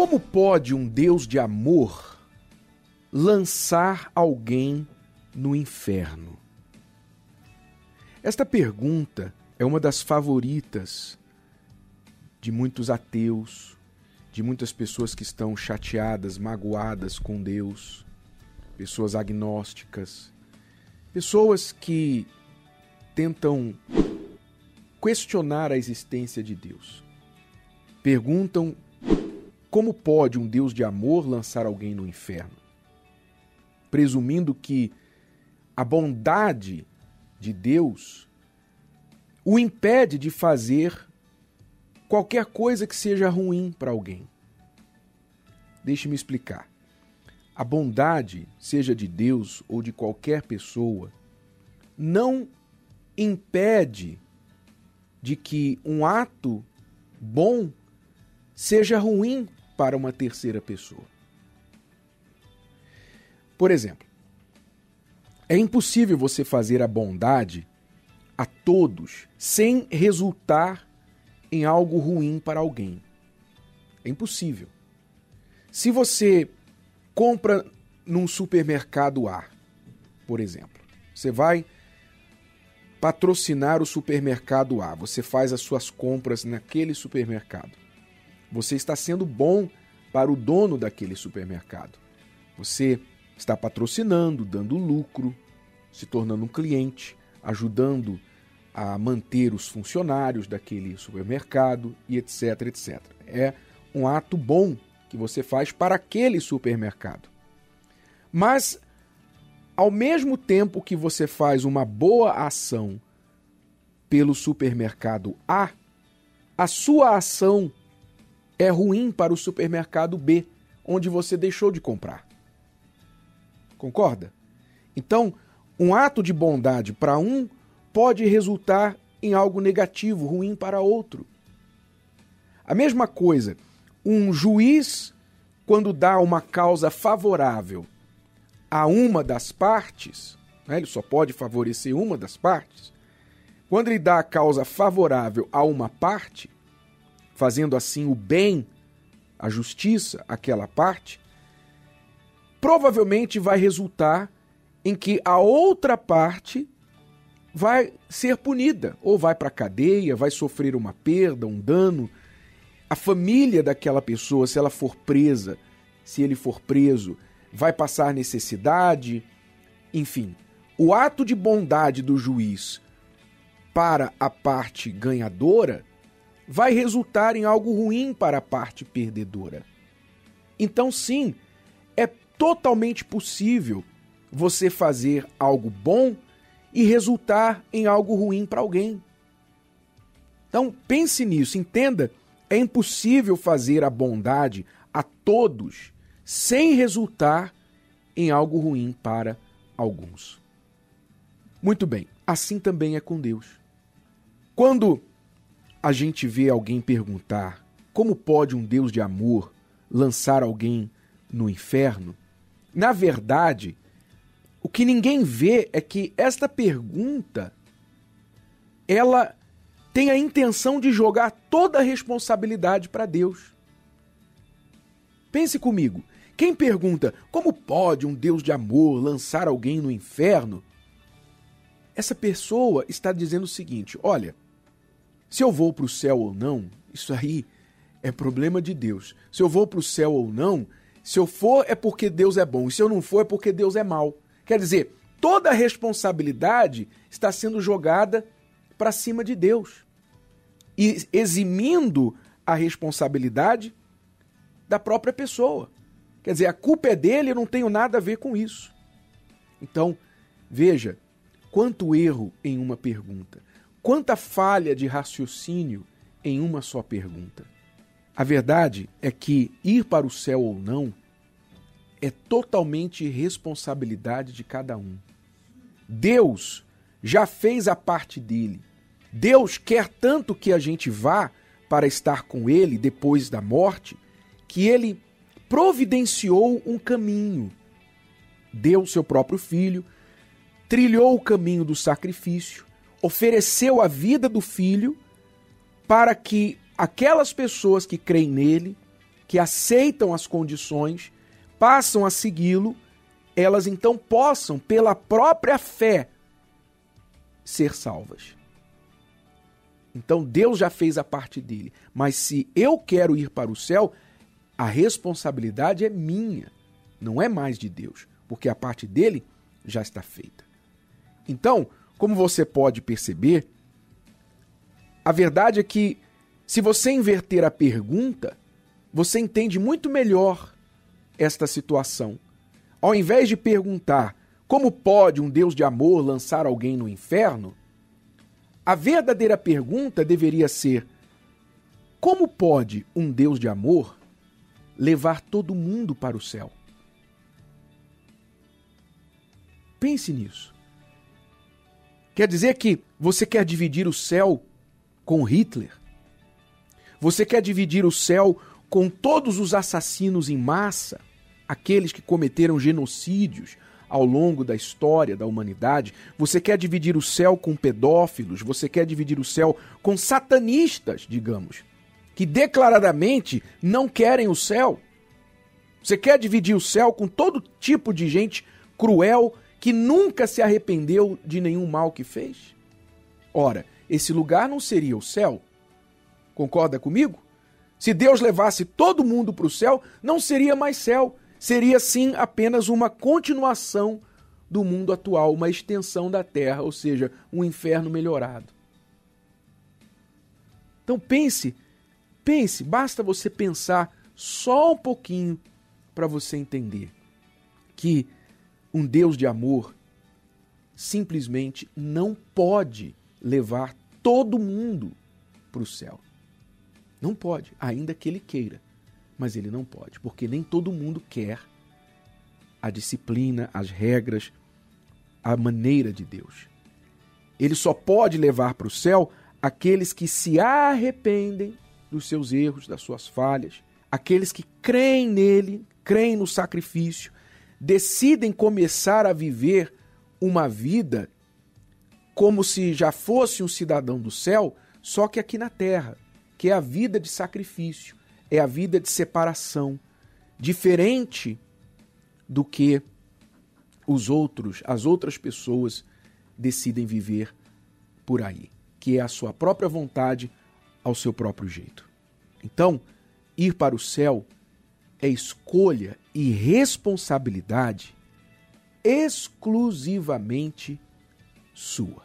Como pode um Deus de amor lançar alguém no inferno? Esta pergunta é uma das favoritas de muitos ateus, de muitas pessoas que estão chateadas, magoadas com Deus, pessoas agnósticas, pessoas que tentam questionar a existência de Deus. Perguntam como pode um Deus de amor lançar alguém no inferno? Presumindo que a bondade de Deus o impede de fazer qualquer coisa que seja ruim para alguém. Deixe-me explicar. A bondade, seja de Deus ou de qualquer pessoa, não impede de que um ato bom seja ruim para uma terceira pessoa. Por exemplo, é impossível você fazer a bondade a todos sem resultar em algo ruim para alguém. É impossível. Se você compra num supermercado A, por exemplo, você vai patrocinar o supermercado A, você faz as suas compras naquele supermercado. Você está sendo bom para o dono daquele supermercado. Você está patrocinando, dando lucro, se tornando um cliente, ajudando a manter os funcionários daquele supermercado e etc, etc. É um ato bom que você faz para aquele supermercado. Mas ao mesmo tempo que você faz uma boa ação pelo supermercado A, a sua ação é ruim para o supermercado B, onde você deixou de comprar. Concorda? Então, um ato de bondade para um pode resultar em algo negativo, ruim para outro. A mesma coisa, um juiz, quando dá uma causa favorável a uma das partes, né, ele só pode favorecer uma das partes, quando ele dá a causa favorável a uma parte, fazendo assim o bem, a justiça àquela parte, provavelmente vai resultar em que a outra parte vai ser punida, ou vai para a cadeia, vai sofrer uma perda, um dano. A família daquela pessoa, se ela for presa, se ele for preso, vai passar necessidade. Enfim, o ato de bondade do juiz para a parte ganhadora vai resultar em algo ruim para a parte perdedora. Então, sim, é totalmente possível você fazer algo bom e resultar em algo ruim para alguém. Então, pense nisso, entenda, é impossível fazer a bondade a todos sem resultar em algo ruim para alguns. Muito bem, assim também é com Deus. Quando a gente vê alguém perguntar como pode um Deus de amor lançar alguém no inferno, na verdade, o que ninguém vê é que esta pergunta ela tem a intenção de jogar toda a responsabilidade para Deus. Pense comigo. Quem pergunta como pode um Deus de amor lançar alguém no inferno? Essa pessoa está dizendo o seguinte: olha, se eu vou para o céu ou não, isso aí é problema de Deus. Se eu vou para o céu ou não, se eu for é porque Deus é bom, e se eu não for é porque Deus é mau. Quer dizer, toda a responsabilidade está sendo jogada para cima de Deus e eximindo a responsabilidade da própria pessoa. Quer dizer, a culpa é dele, eu não tenho nada a ver com isso. Então, veja quanto erro em uma pergunta. Quanta falha de raciocínio em uma só pergunta. A verdade é que ir para o céu ou não é totalmente responsabilidade de cada um. Deus já fez a parte dele. Deus quer tanto que a gente vá para estar com ele depois da morte, que ele providenciou um caminho. Deu seu próprio filho, trilhou o caminho do sacrifício, ofereceu a vida do filho para que aquelas pessoas que creem nele, que aceitam as condições, passam a segui-lo, elas então possam, pela própria fé, ser salvas. Então Deus já fez a parte dele. Mas se eu quero ir para o céu, a responsabilidade é minha, não é mais de Deus, porque a parte dele já está feita. Então, como você pode perceber, a verdade é que se você inverter a pergunta, você entende muito melhor esta situação. Ao invés de perguntar como pode um Deus de amor lançar alguém no inferno, a verdadeira pergunta deveria ser: como pode um Deus de amor levar todo mundo para o céu? Pense nisso. Quer dizer que você quer dividir o céu com Hitler? Você quer dividir o céu com todos os assassinos em massa, aqueles que cometeram genocídios, ao longo da história da humanidade. Você quer dividir o céu com pedófilos, você quer dividir o céu com satanistas, digamos, que declaradamente não querem o céu. Você quer dividir o céu com todo tipo de gente cruel que nunca se arrependeu de nenhum mal que fez? Ora, esse lugar não seria o céu. Concorda comigo? Se Deus levasse todo mundo para o céu, não seria mais céu, seria sim apenas uma continuação do mundo atual, uma extensão da Terra, ou seja, um inferno melhorado. Então pense, pense, basta você pensar só um pouquinho para você entender que um Deus de amor simplesmente não pode levar todo mundo para o céu. Não pode, ainda que ele queira mas ele não pode, porque nem todo mundo quer a disciplina, as regras, a maneira de Deus. Ele só pode levar para o céu aqueles que se arrependem dos seus erros, das suas falhas, aqueles que creem nele, creem no sacrifício, decidem começar a viver uma vida como se já fosse um cidadão do céu, só que aqui na terra, que é a vida de sacrifício, é a vida de separação, diferente do que os outros, as outras pessoas decidem viver por aí, que é a sua própria vontade ao seu próprio jeito. Então, ir para o céu é escolha e responsabilidade exclusivamente sua.